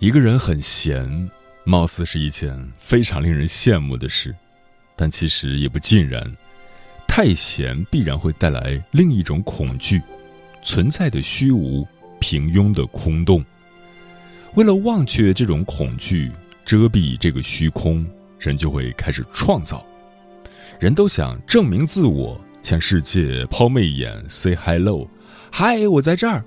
一个人很闲，貌似是一件非常令人羡慕的事，但其实也不尽然。太闲必然会带来另一种恐惧，存在的虚无、平庸的空洞。为了忘却这种恐惧，遮蔽这个虚空，人就会开始创造。人都想证明自我，向世界抛媚眼，say hello，嗨，我在这儿。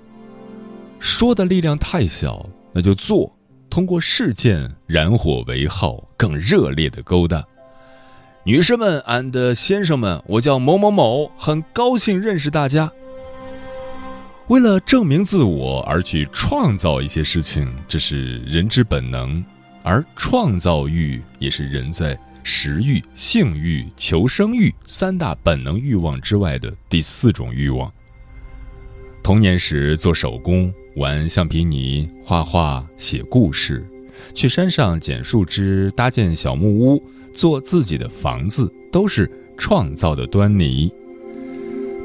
说的力量太小，那就做。通过事件燃火为号，更热烈的勾搭。女士们，and 先生们，我叫某某某，很高兴认识大家。为了证明自我而去创造一些事情，这是人之本能，而创造欲也是人在食欲、性欲、求生欲三大本能欲望之外的第四种欲望。童年时做手工。玩橡皮泥、画画、写故事，去山上捡树枝、搭建小木屋、做自己的房子，都是创造的端倪。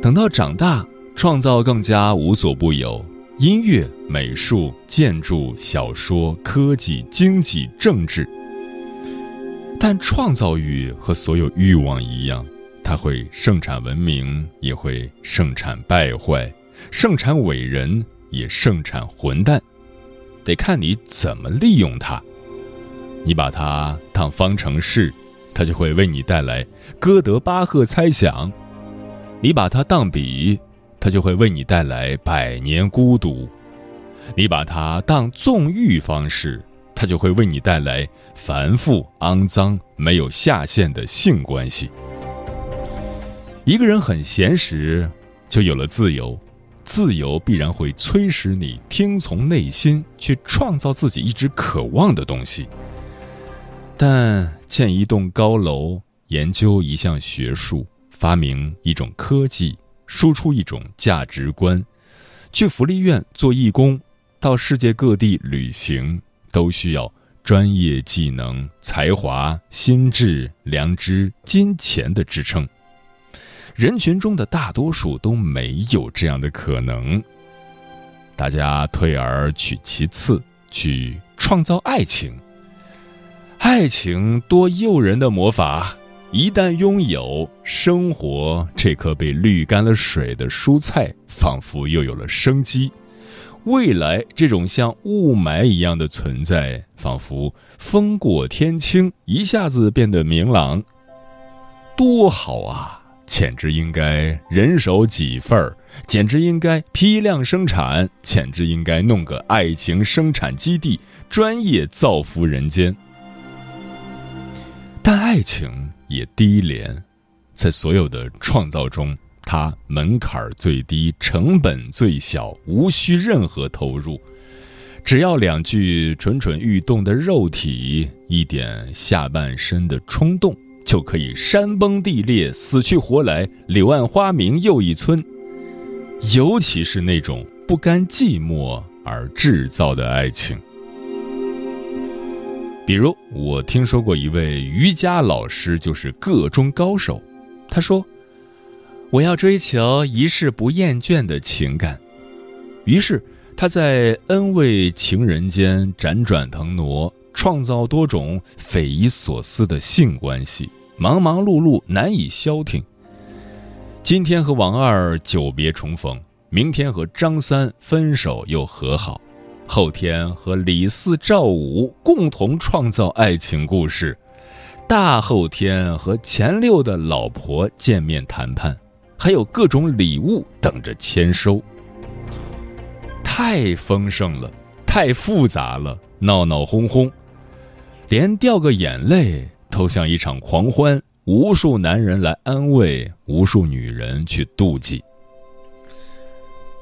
等到长大，创造更加无所不有：音乐、美术、建筑、小说、科技、经济、政治。但创造欲和所有欲望一样，它会盛产文明，也会盛产败坏，盛产伟人。也盛产混蛋，得看你怎么利用它。你把它当方程式，它就会为你带来哥德巴赫猜想；你把它当笔，它就会为你带来百年孤独；你把它当纵欲方式，它就会为你带来繁复、肮脏、没有下限的性关系。一个人很闲时，就有了自由。自由必然会催使你听从内心，去创造自己一直渴望的东西。但建一栋高楼，研究一项学术，发明一种科技，输出一种价值观，去福利院做义工，到世界各地旅行，都需要专业技能、才华、心智、良知、金钱的支撑。人群中的大多数都没有这样的可能。大家退而取其次，去创造爱情。爱情多诱人的魔法，一旦拥有，生活这颗被滤干了水的蔬菜，仿佛又有了生机。未来这种像雾霾一样的存在，仿佛风过天青，一下子变得明朗。多好啊！简直应该人手几份儿，简直应该批量生产，简直应该弄个爱情生产基地，专业造福人间。但爱情也低廉，在所有的创造中，它门槛最低，成本最小，无需任何投入，只要两具蠢蠢欲动的肉体，一点下半身的冲动。就可以山崩地裂、死去活来、柳暗花明又一村。尤其是那种不甘寂寞而制造的爱情，比如我听说过一位瑜伽老师，就是个中高手。他说：“我要追求一世不厌倦的情感。”于是他在恩位情人间辗转腾挪，创造多种匪夷所思的性关系。忙忙碌碌，难以消停。今天和王二久别重逢，明天和张三分手又和好，后天和李四、赵五共同创造爱情故事，大后天和前六的老婆见面谈判，还有各种礼物等着签收。太丰盛了，太复杂了，闹闹哄哄，连掉个眼泪都像一场狂欢，无数男人来安慰，无数女人去妒忌。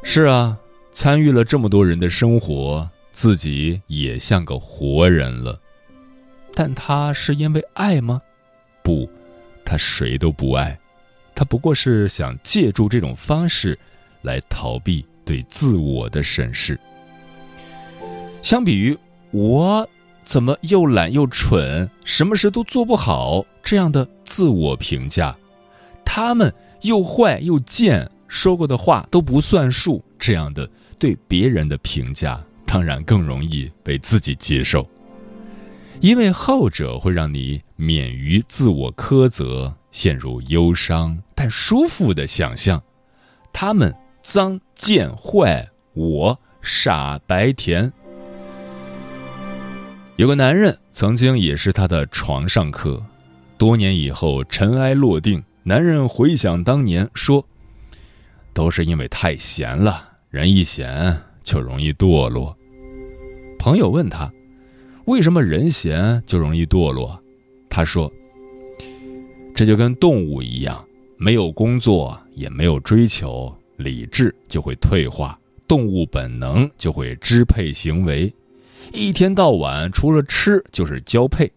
是啊，参与了这么多人的生活，自己也像个活人了。但他是因为爱吗？不，他谁都不爱，他不过是想借助这种方式，来逃避对自我的审视。相比于我怎么又懒又蠢，什么事都做不好这样的自我评价，他们又坏又贱。说过的话都不算数，这样的对别人的评价当然更容易被自己接受，因为后者会让你免于自我苛责，陷入忧伤但舒服的想象。他们脏贱坏，我傻白甜。有个男人曾经也是他的床上客，多年以后尘埃落定，男人回想当年说。都是因为太闲了，人一闲就容易堕落。朋友问他，为什么人闲就容易堕落？他说：“这就跟动物一样，没有工作，也没有追求，理智就会退化，动物本能就会支配行为，一天到晚除了吃就是交配。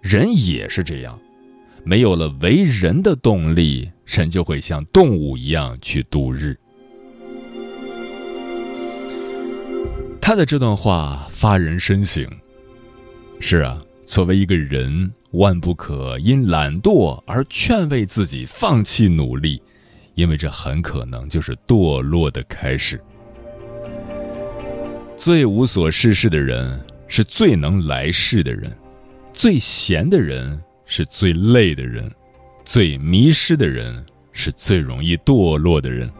人也是这样，没有了为人的动力。”人就会像动物一样去度日。他的这段话发人深省。是啊，作为一个人，万不可因懒惰而劝慰自己放弃努力，因为这很可能就是堕落的开始。最无所事事的人是最能来事的人，最闲的人是最累的人。最迷失的人是最容易堕落的人。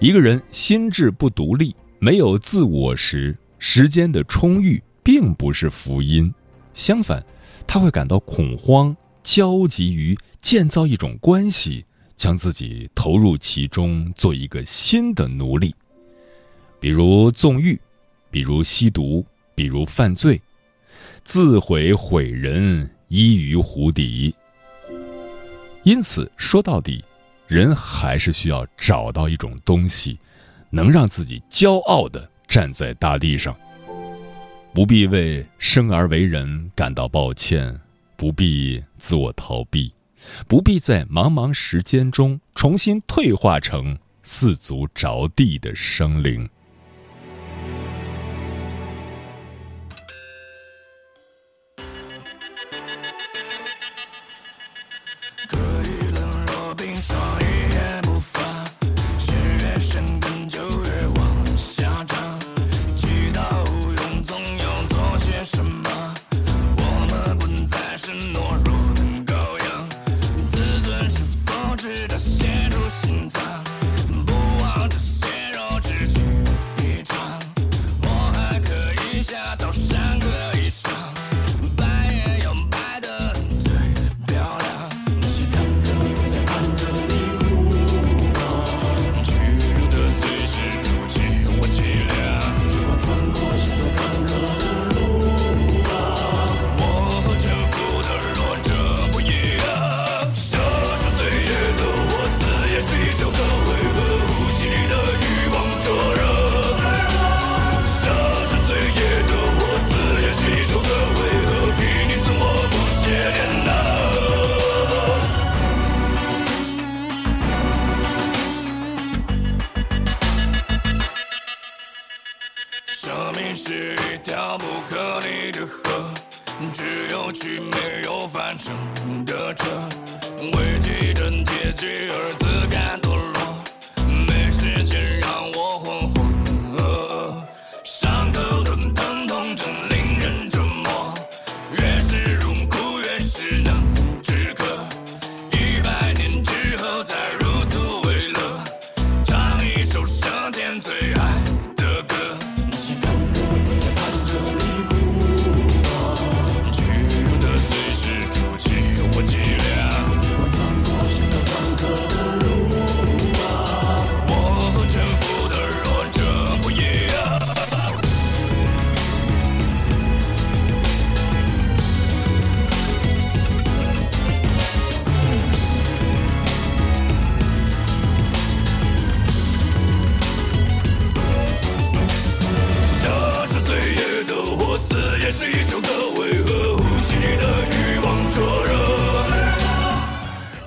一个人心智不独立、没有自我时，时间的充裕并不是福音，相反，他会感到恐慌，焦急于建造一种关系，将自己投入其中，做一个新的奴隶。比如纵欲，比如吸毒，比如犯罪，自毁毁人，依于湖底。因此，说到底，人还是需要找到一种东西，能让自己骄傲的站在大地上。不必为生而为人感到抱歉，不必自我逃避，不必在茫茫时间中重新退化成四足着地的生灵。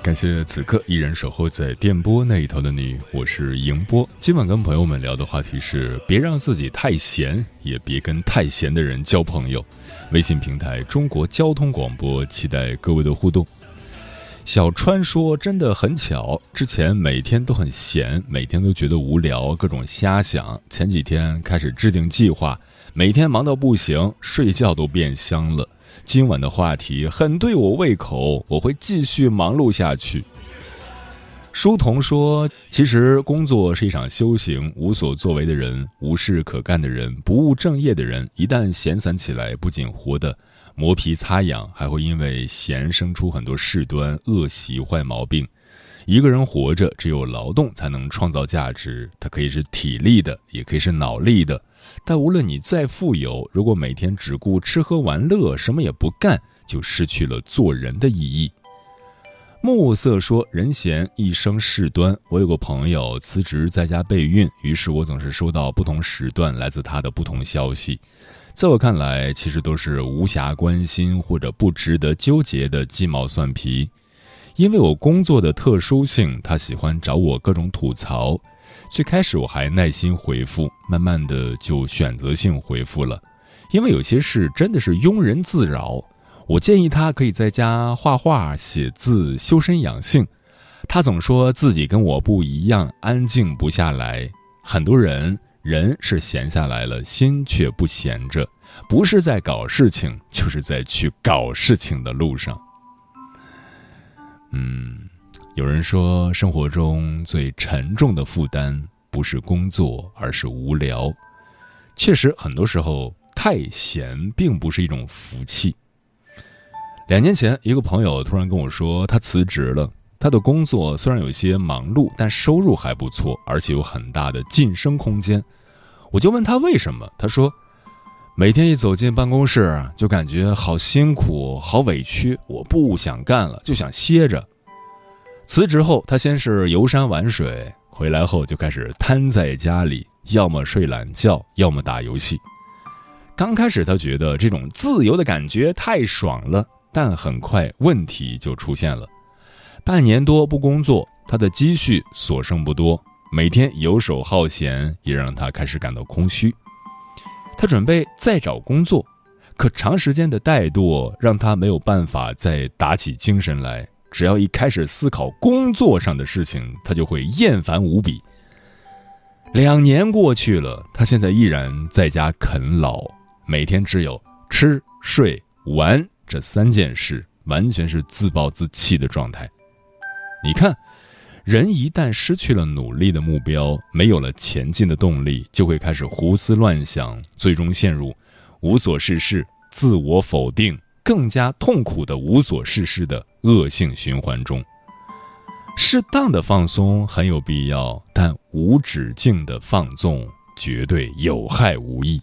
感谢此刻依然守候在电波那一头的你。我是迎波，今晚跟朋友们聊的话题是：别让自己太闲，也别跟太闲的人交朋友。微信平台中国交通广播期待各位的互动。小川说：真的很巧，之前每天都很闲，每天都觉得无聊，各种瞎想。前几天开始制定计划。每天忙到不行，睡觉都变香了。”今晚的话题很对我胃口，我会继续忙碌下去。书童说：“其实工作是一场修行，无所作为的人、无事可干的人、不务正业的人，一旦闲散起来，不仅活得磨皮擦痒，还会因为闲生出很多事端、恶习、坏毛病。一个人活着，只有劳动才能创造价值，它可以是体力的，也可以是脑力的。”但无论你再富有，如果每天只顾吃喝玩乐，什么也不干，就失去了做人的意义。暮色说：“人闲一生事端。”我有个朋友辞职在家备孕，于是我总是收到不同时段来自他的不同消息。在我看来，其实都是无暇关心或者不值得纠结的鸡毛蒜皮。因为我工作的特殊性，他喜欢找我各种吐槽。最开始我还耐心回复，慢慢的就选择性回复了，因为有些事真的是庸人自扰。我建议他可以在家画画、写字、修身养性。他总说自己跟我不一样，安静不下来。很多人人是闲下来了，心却不闲着，不是在搞事情，就是在去搞事情的路上。嗯。有人说，生活中最沉重的负担不是工作，而是无聊。确实，很多时候太闲并不是一种福气。两年前，一个朋友突然跟我说，他辞职了。他的工作虽然有些忙碌，但收入还不错，而且有很大的晋升空间。我就问他为什么，他说，每天一走进办公室，就感觉好辛苦、好委屈，我不想干了，就想歇着。辞职后，他先是游山玩水，回来后就开始瘫在家里，要么睡懒觉，要么打游戏。刚开始，他觉得这种自由的感觉太爽了，但很快问题就出现了。半年多不工作，他的积蓄所剩不多，每天游手好闲也让他开始感到空虚。他准备再找工作，可长时间的怠惰让他没有办法再打起精神来。只要一开始思考工作上的事情，他就会厌烦无比。两年过去了，他现在依然在家啃老，每天只有吃、睡、玩这三件事，完全是自暴自弃的状态。你看，人一旦失去了努力的目标，没有了前进的动力，就会开始胡思乱想，最终陷入无所事事、自我否定。更加痛苦的无所事事的恶性循环中，适当的放松很有必要，但无止境的放纵绝对有害无益。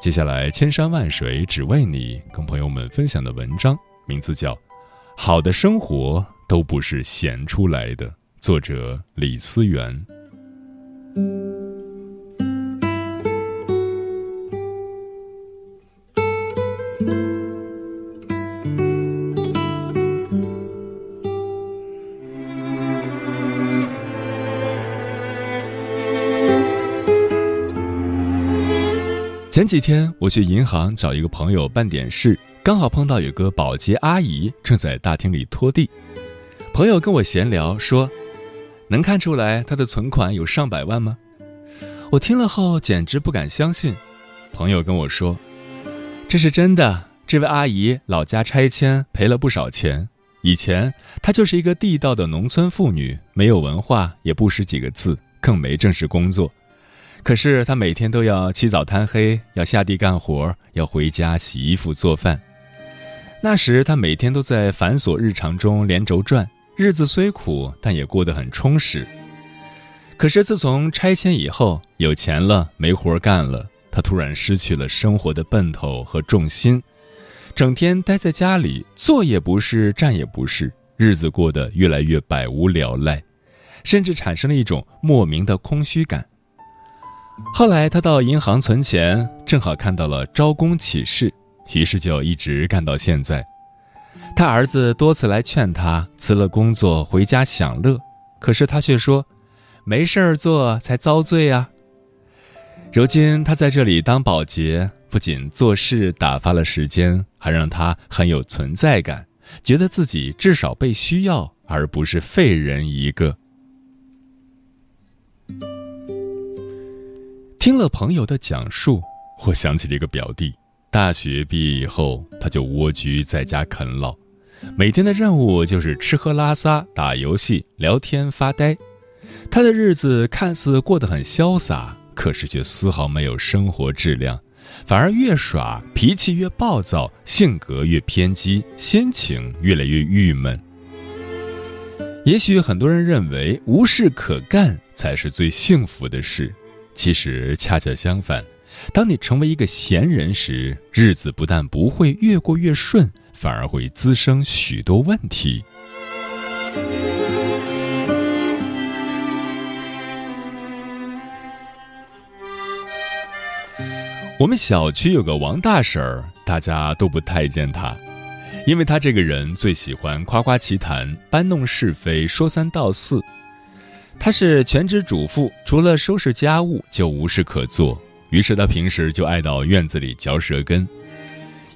接下来，千山万水只为你，跟朋友们分享的文章名字叫《好的生活都不是闲出来的》，作者李思源。前几天我去银行找一个朋友办点事，刚好碰到有个保洁阿姨正在大厅里拖地。朋友跟我闲聊说：“能看出来他的存款有上百万吗？”我听了后简直不敢相信。朋友跟我说：“这是真的，这位阿姨老家拆迁赔了不少钱。以前她就是一个地道的农村妇女，没有文化，也不识几个字，更没正式工作。”可是她每天都要起早贪黑，要下地干活，要回家洗衣服做饭。那时她每天都在繁琐日常中连轴转，日子虽苦，但也过得很充实。可是自从拆迁以后，有钱了没活干了，他突然失去了生活的奔头和重心，整天待在家里，坐也不是，站也不是，日子过得越来越百无聊赖，甚至产生了一种莫名的空虚感。后来他到银行存钱，正好看到了招工启事，于是就一直干到现在。他儿子多次来劝他辞了工作回家享乐，可是他却说：“没事儿做才遭罪啊。”如今他在这里当保洁，不仅做事打发了时间，还让他很有存在感，觉得自己至少被需要，而不是废人一个。听了朋友的讲述，我想起了一个表弟。大学毕业以后，他就蜗居在家啃老，每天的任务就是吃喝拉撒、打游戏、聊天、发呆。他的日子看似过得很潇洒，可是却丝毫没有生活质量，反而越耍脾气越暴躁，性格越偏激，心情越来越郁闷。也许很多人认为无事可干才是最幸福的事，其实恰恰相反。当你成为一个闲人时，日子不但不会越过越顺，反而会滋生许多问题。我们小区有个王大婶儿，大家都不太见她，因为她这个人最喜欢夸夸其谈、搬弄是非、说三道四。她是全职主妇，除了收拾家务就无事可做。于是她平时就爱到院子里嚼舌根，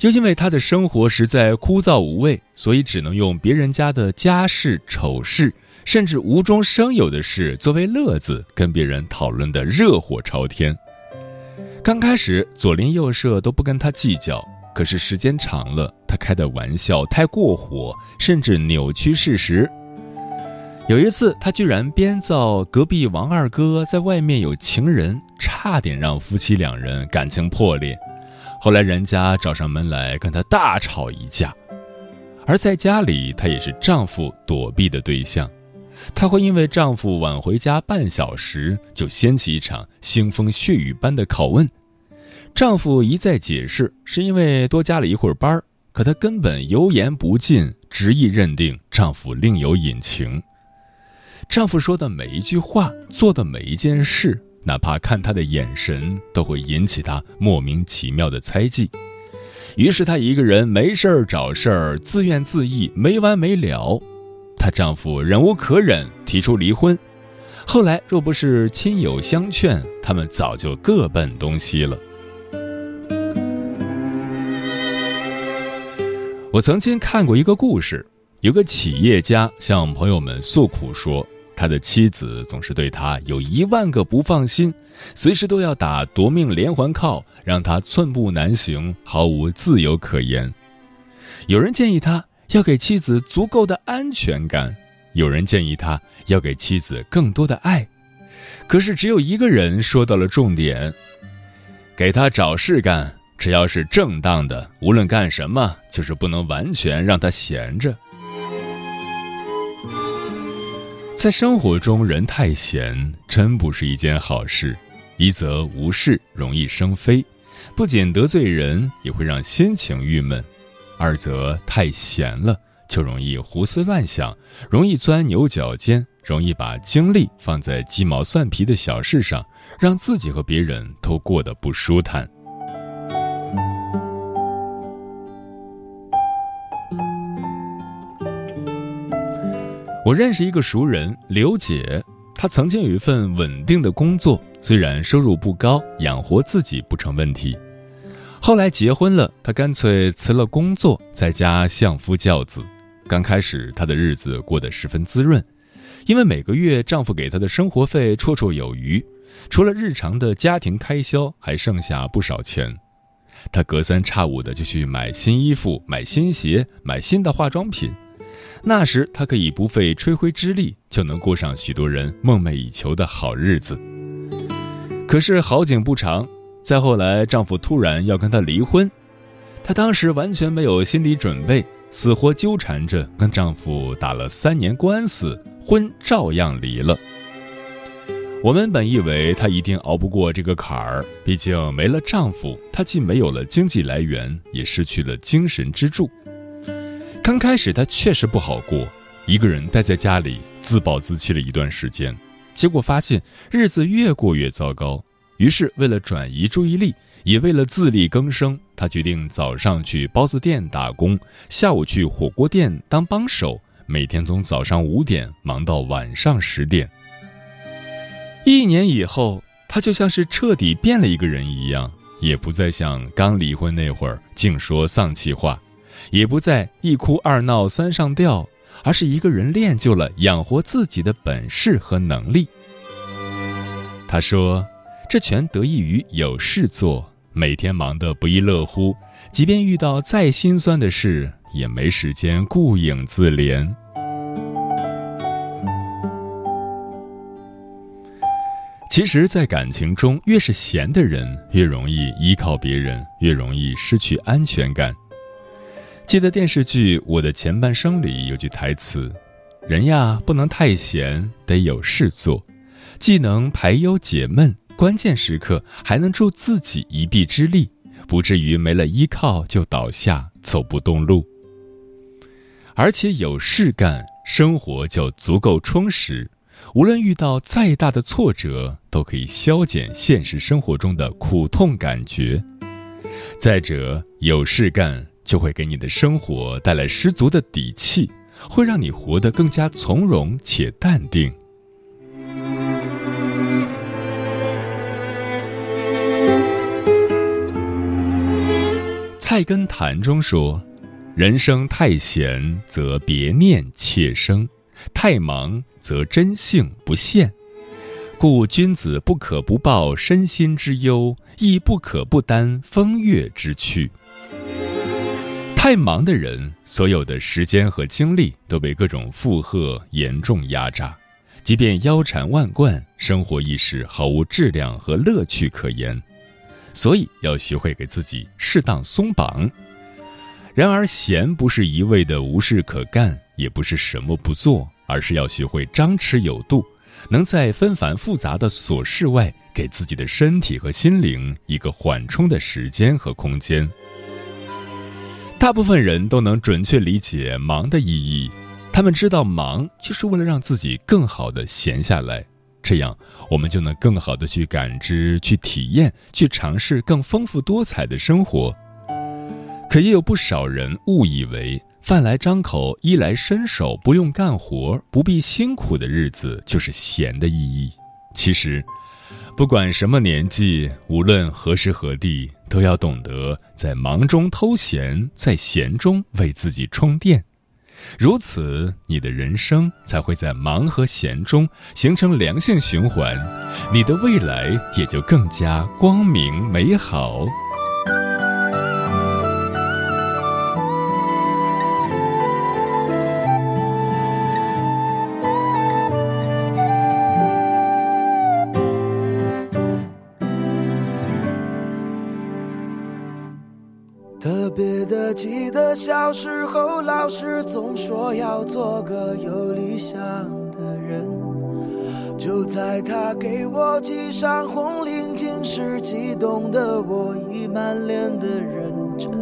又因为他的生活实在枯燥无味，所以只能用别人家的家事、丑事，甚至无中生有的事作为乐子，跟别人讨论的热火朝天。刚开始左邻右舍都不跟他计较，可是时间长了，他开的玩笑太过火，甚至扭曲事实。有一次，他居然编造隔壁王二哥在外面有情人，差点让夫妻两人感情破裂。后来人家找上门来跟她大吵一架，而在家里，她也是丈夫躲避的对象。她会因为丈夫晚回家半小时，就掀起一场腥风血雨般的拷问。丈夫一再解释是因为多加了一会儿班可她根本油盐不进，执意认定丈夫另有隐情。丈夫说的每一句话，做的每一件事，哪怕看他的眼神，都会引起她莫名其妙的猜忌。于是她一个人没事儿找事儿，自怨自艾，没完没了。她丈夫忍无可忍，提出离婚。后来若不是亲友相劝，他们早就各奔东西了。我曾经看过一个故事，有个企业家向朋友们诉苦说。他的妻子总是对他有一万个不放心，随时都要打夺命连环铐，让他寸步难行，毫无自由可言。有人建议他要给妻子足够的安全感，有人建议他要给妻子更多的爱，可是只有一个人说到了重点：给他找事干，只要是正当的，无论干什么，就是不能完全让他闲着。在生活中，人太闲真不是一件好事。一则无事容易生非，不仅得罪人，也会让心情郁闷；二则太闲了，就容易胡思乱想，容易钻牛角尖，容易把精力放在鸡毛蒜皮的小事上，让自己和别人都过得不舒坦。我认识一个熟人刘姐，她曾经有一份稳定的工作，虽然收入不高，养活自己不成问题。后来结婚了，她干脆辞了工作，在家相夫教子。刚开始，她的日子过得十分滋润，因为每个月丈夫给她的生活费绰绰有余，除了日常的家庭开销，还剩下不少钱。她隔三差五的就去买新衣服、买新鞋、买新的化妆品。那时，她可以不费吹灰之力就能过上许多人梦寐以求的好日子。可是好景不长，再后来，丈夫突然要跟她离婚，她当时完全没有心理准备，死活纠缠着跟丈夫打了三年官司，婚照样离了。我们本以为她一定熬不过这个坎儿，毕竟没了丈夫，她既没有了经济来源，也失去了精神支柱。刚开始，他确实不好过，一个人待在家里自暴自弃了一段时间，结果发现日子越过越糟糕。于是，为了转移注意力，也为了自力更生，他决定早上去包子店打工，下午去火锅店当帮手，每天从早上五点忙到晚上十点。一年以后，他就像是彻底变了一个人一样，也不再像刚离婚那会儿净说丧气话，也不再一哭二闹三上吊，而是一个人练就了养活自己的本事和能力。他说：“这全得益于有事做。”每天忙得不亦乐乎，即便遇到再心酸的事，也没时间顾影自怜。其实，在感情中，越是闲的人，越容易依靠别人，越容易失去安全感。记得电视剧《我的前半生》里有句台词：“人呀，不能太闲，得有事做，既能排忧解闷。”关键时刻还能助自己一臂之力，不至于没了依靠就倒下走不动路。而且有事干，生活就足够充实。无论遇到再大的挫折，都可以消减现实生活中的苦痛感觉。再者，有事干就会给你的生活带来十足的底气，会让你活得更加从容且淡定。菜根谭中说：“人生太闲则别念妾生，太忙则真性不现。故君子不可不报身心之忧，亦不可不担风月之趣。太忙的人，所有的时间和精力都被各种负荷严重压榨，即便腰缠万贯，生活亦是毫无质量和乐趣可言。”所以要学会给自己适当松绑。然而，闲不是一味的无事可干，也不是什么不做，而是要学会张弛有度，能在纷繁复杂的琐事外，给自己的身体和心灵一个缓冲的时间和空间。大部分人都能准确理解忙的意义，他们知道忙就是为了让自己更好的闲下来。这样，我们就能更好的去感知、去体验、去尝试更丰富多彩的生活。可也有不少人误以为饭来张口、衣来伸手、不用干活、不必辛苦的日子就是闲的意义。其实，不管什么年纪，无论何时何地，都要懂得在忙中偷闲，在闲中为自己充电。如此，你的人生才会在忙和闲中形成良性循环，你的未来也就更加光明美好。别的记得小时候，老师总说要做个有理想的人。就在他给我系上红领巾时，激动的我已满脸的认真，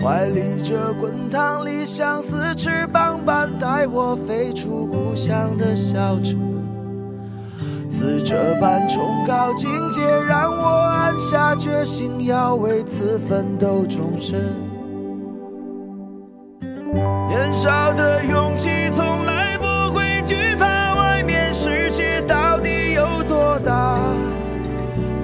怀里这滚烫理想似翅膀般带我飞出故乡的小城。是这般崇高境界，让我暗下决心要为此奋斗终身。年少的勇气从来不会惧怕外面世界到底有多大。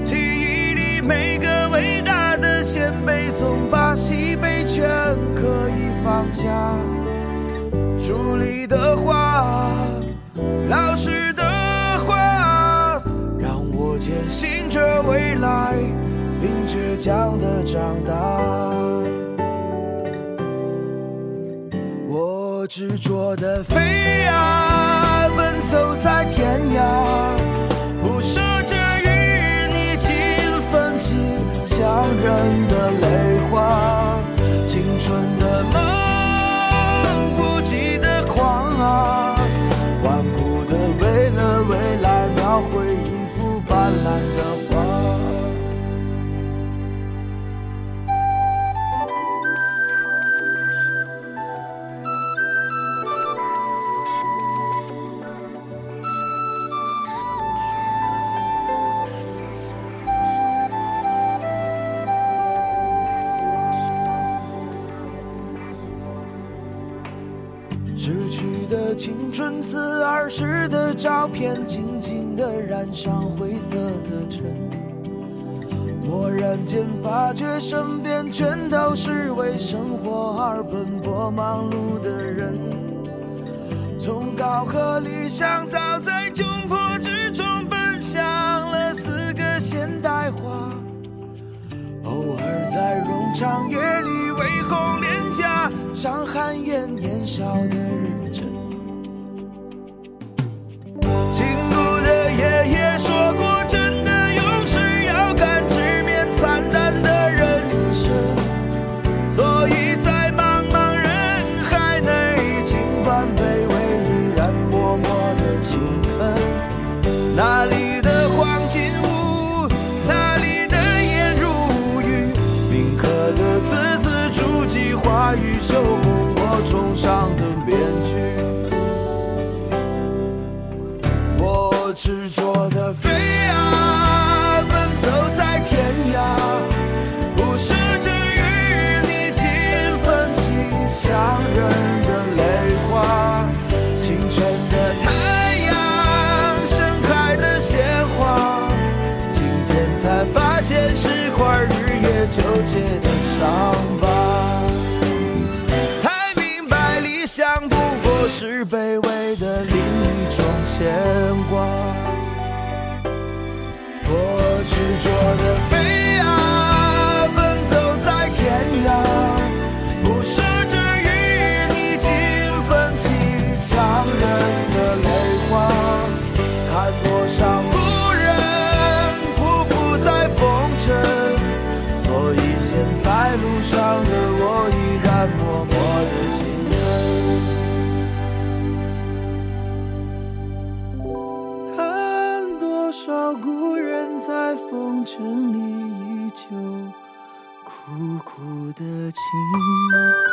记忆里每个伟大的先辈，总把喜悲全可以放下。书里的话，老师的，坚信着未来，并倔强的长大。我执着的飞呀，奔走在天涯，不舍着与你情分际，强忍的泪青春似儿时的照片，静静地染上灰色的尘。蓦然间发觉，身边全都是为生活而奔波忙碌的人。从高和理想，早在窘迫之中奔向了四个现代化。偶尔在冗长夜里，微红脸颊上汗颜年少的人爷爷说过，真的勇士要敢直面惨淡的人生，所以执着的飞啊，奔走在天涯，不舍着与你尽分析强忍的泪花。清晨的太阳，盛开的鲜花，今天才发现是块日夜纠结的伤疤。才明白，理想不过是卑微的另一种牵挂。做的的情。